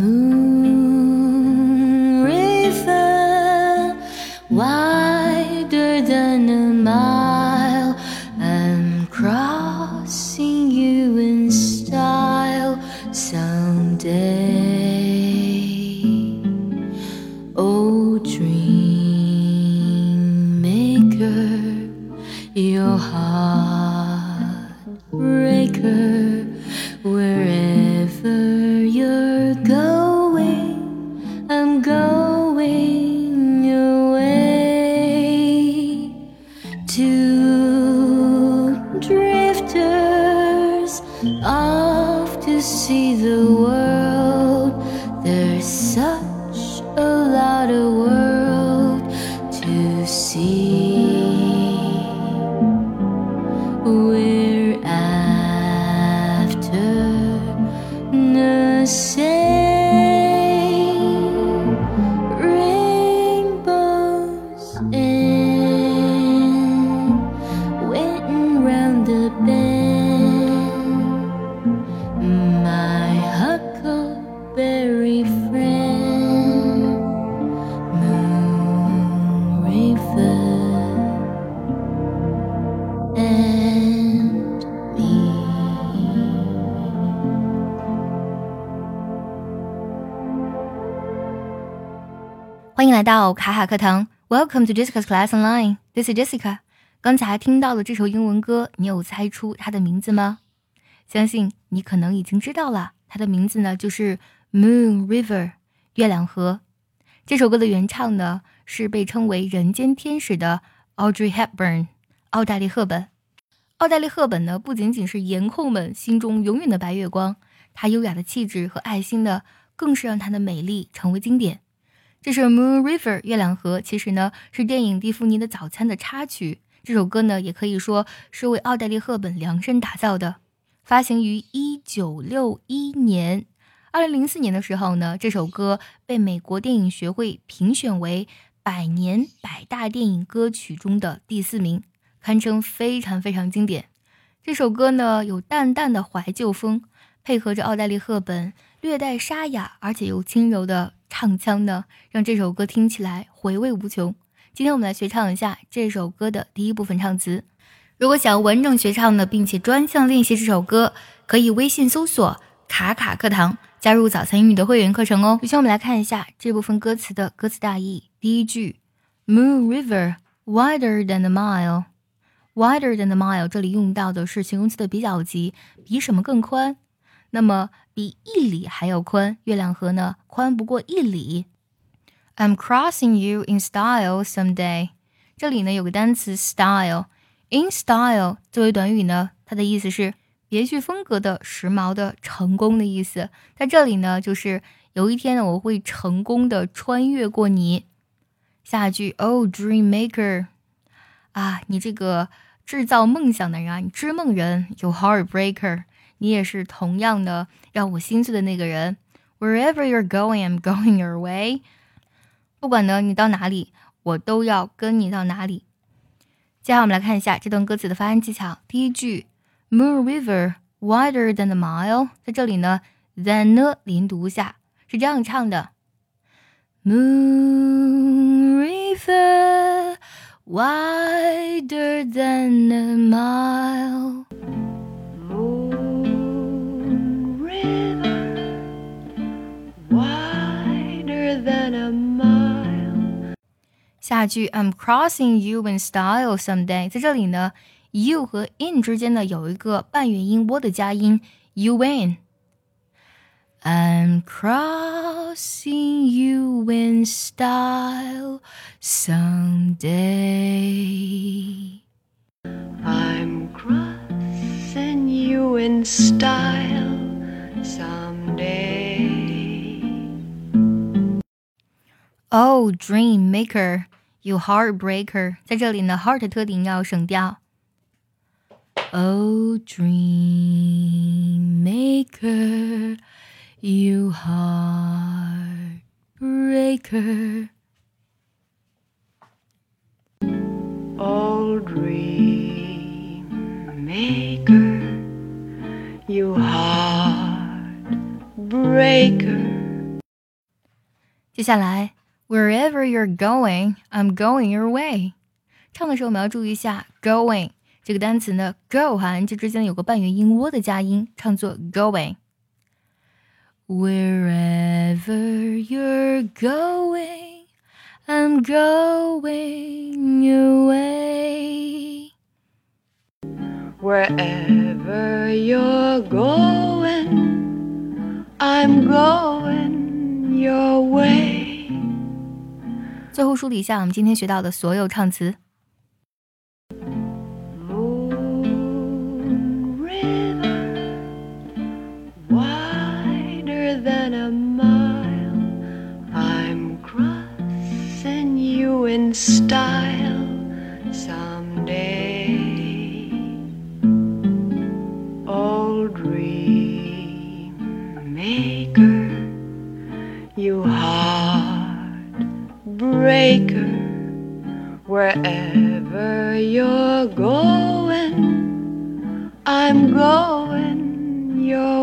Moon River, wider than a mile. I'm crossing you in style someday. Oh, dream maker, your heart going away. Two drifters off to see the world. There's such a lot of world to see. We're after the 欢迎来到卡卡课堂，Welcome to Jessica's Class Online. This is Jessica. 刚才听到了这首英文歌，你有猜出它的名字吗？相信你可能已经知道了，它的名字呢就是 Moon River 月亮河。这首歌的原唱呢是被称为人间天使的 Audrey Hepburn 奥黛丽·赫本。奥黛丽·赫本呢不仅仅是颜控们心中永远的白月光，她优雅的气质和爱心呢更是让她的美丽成为经典。这首 Moon River 月亮河其实呢是电影《蒂芙尼的早餐》的插曲。这首歌呢也可以说是为奥黛丽·赫本量身打造的。发行于一九六一年，二零零四年的时候呢，这首歌被美国电影学会评选为百年百大电影歌曲中的第四名，堪称非常非常经典。这首歌呢有淡淡的怀旧风，配合着奥黛丽·赫本略带沙哑而且又轻柔的唱腔呢，让这首歌听起来回味无穷。今天我们来学唱一下这首歌的第一部分唱词。如果想要完整学唱呢，并且专项练习这首歌，可以微信搜索“卡卡课堂”，加入早餐英语的会员课程哦。首先，我们来看一下这部分歌词的歌词大意。第一句，Moon River wider than a mile，wider than a mile，这里用到的是形容词的比较级，比什么更宽？那么比一里还要宽。月亮河呢，宽不过一里。I'm crossing you in style someday，这里呢有个单词 style。In style 作为短语呢，它的意思是别具风格的、时髦的、成功的意思。在这里呢，就是有一天呢，我会成功的穿越过你。下一句，Oh dream maker，啊，你这个制造梦想的人啊，你织梦人，You heartbreaker，你也是同样的让我心碎的那个人。Wherever you're going, I'm going your way。不管呢你到哪里，我都要跟你到哪里。接下来我们来看一下这段歌词的发音技巧。第一句，Moon River wider than a mile，在这里呢，than 呢连读一下，是这样唱的：Moon River wider than a mile。下句 I'm crossing you in style someday，在这里呢，you 和 in 之间呢有一个半元音 w 的加音 u in。I'm crossing you in style someday。 I'm crossing you in style someday. Oh, dream maker, you heartbreaker，在这里呢，heart 特定要省掉。Oh, dream maker, you heartbreaker。 Oh, dream maker, you heart breaker. 接下来 ，Wherever you're going, I'm going your way。唱的时候我们要注意一下 going 这个单词呢，go 和 ing 之间有个半元音 w 的加音，唱作 going。Wherever you're going, I'm going your way. Wherever you're going, I'm going 最后梳理一下我们今天学到的所有唱词。Heartbreaker, wherever you're going, I'm going your.